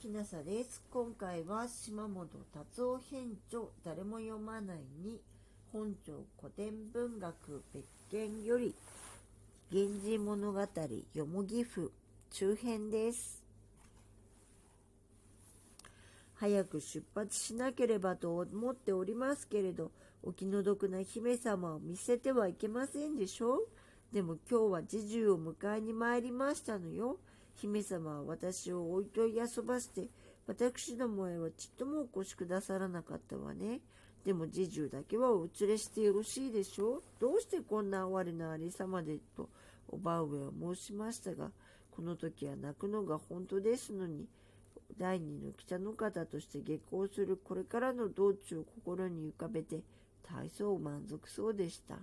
ひなさです。今回は島本達夫編著誰も読まないに本庁古典文学別件より源氏物語よもぎ府中編です。早く出発しなければと思っておりますけれど、お気の毒な姫様を見せてはいけませんでしょうでも今日は侍従を迎えに参りましたのよ。姫様は私を置いとい遊ばせて、私どもへはちっともお越しくださらなかったわね。でも侍従だけはお連れしてよろしいでしょうどうしてこんな哀れなありさまでと、おば上は申しましたが、この時は泣くのが本当ですのに、第二の北の方として下校するこれからの道中を心に浮かべて、大層満足そうでした。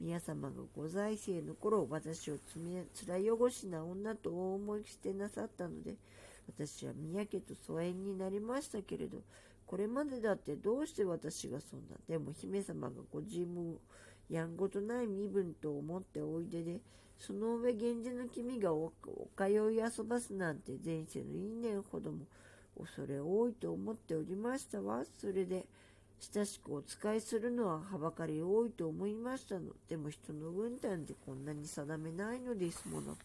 宮様がご在世の頃、私をつら汚しな女と大思いしてなさったので、私は宮家と疎遠になりましたけれど、これまでだってどうして私がそんな、でも姫様がご自分をやんごとない身分と思っておいでで、その上源氏の君がお通い遊ばすなんて前世の因縁ほども恐れ多いと思っておりましたわ。それで、親しくお使いするのははばかり多いと思いましたの。でも人の軍団でこんなに定めないのですもの。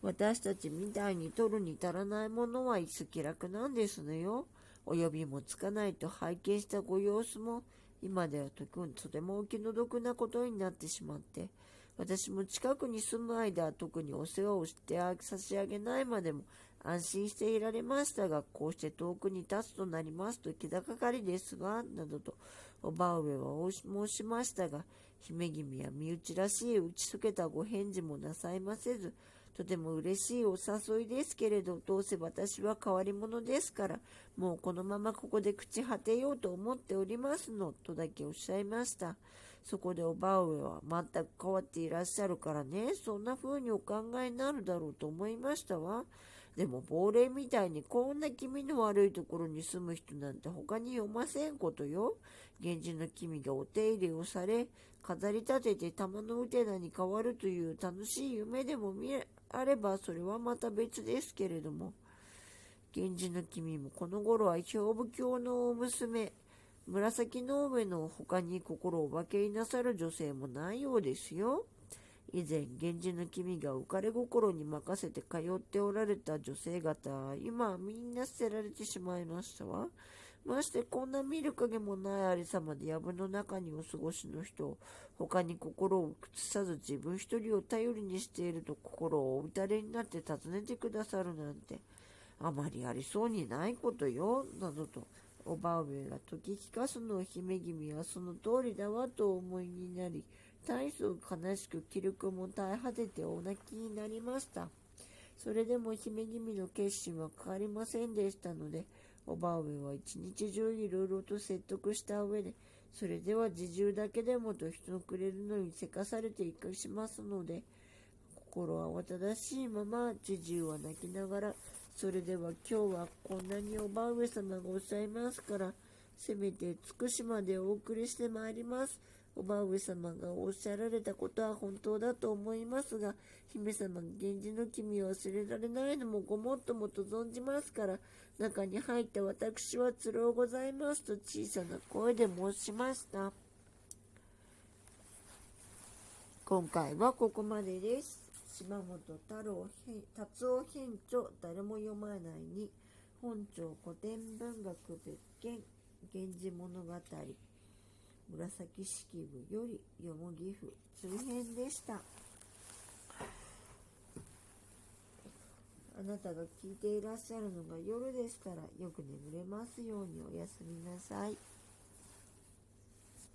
私たちみたいに取るに足らないものはいつ気楽なんですのよ。お呼びもつかないと拝見したご様子も、今ではとてもお気の毒なことになってしまって、私も近くに住む間は特にお世話をして差し上げないまでも安心していられましたが、こうして遠くに立つとなりますと気がかりですわ、などと、おば上は申しましたが、姫君は身内らしい打ち解けたご返事もなさいませず、とても嬉しいお誘いですけれど、どうせ私は変わり者ですから、もうこのままここで朽ち果てようと思っておりますの、とだけおっしゃいました。そこでおば上は全く変わっていらっしゃるからね、そんな風にお考えになるだろうと思いましたわ。でも亡霊みたいにこんな気味の悪いところに住む人なんて他に読ませんことよ。源氏の君がお手入れをされ、飾り立てて玉のうてなに変わるという楽しい夢でも見あればそれはまた別ですけれども。源氏の君もこの頃は兵部教のお娘、紫の上の他に心を分けいなさる女性もないようですよ。以前、源氏の君が浮かれ心に任せて通っておられた女性方、今はみんな捨てられてしまいましたわ。ましてこんな見る影もないありさまで藪の中にお過ごしの人、他に心を崩さず自分一人を頼りにしていると心をお打たれになって尋ねてくださるなんて、あまりありそうにないことよ、などと、おば上が解き聞かすのを姫君はその通りだわとお思いになり、大層悲しく気力も絶え果ててお泣きになりました。それでも姫君の決心は変わりませんでしたので、おばあ上は一日中いろいろと説得した上で、それでは自重だけでもと人のくれるのにせかされていかしますので、心慌ただしいまま、自重は泣きながら、それでは今日はこんなにおばあ上様がおっしゃいますから、せめて尽くしまでお送りしてまいります。おば上様がおっしゃられたことは本当だと思いますが、姫様が源氏の君を忘れられないのもごもっともと存じますから、中に入った私はつろうございますと小さな声で申しました。今回はここまでです。島本太郎達夫編著誰も読まないに本庁古典文学別件源氏物語紫式部よりよもぎ府中編でした。あなたが聞いていらっしゃるのが夜でしたらよく眠れますようにおやすみなさい。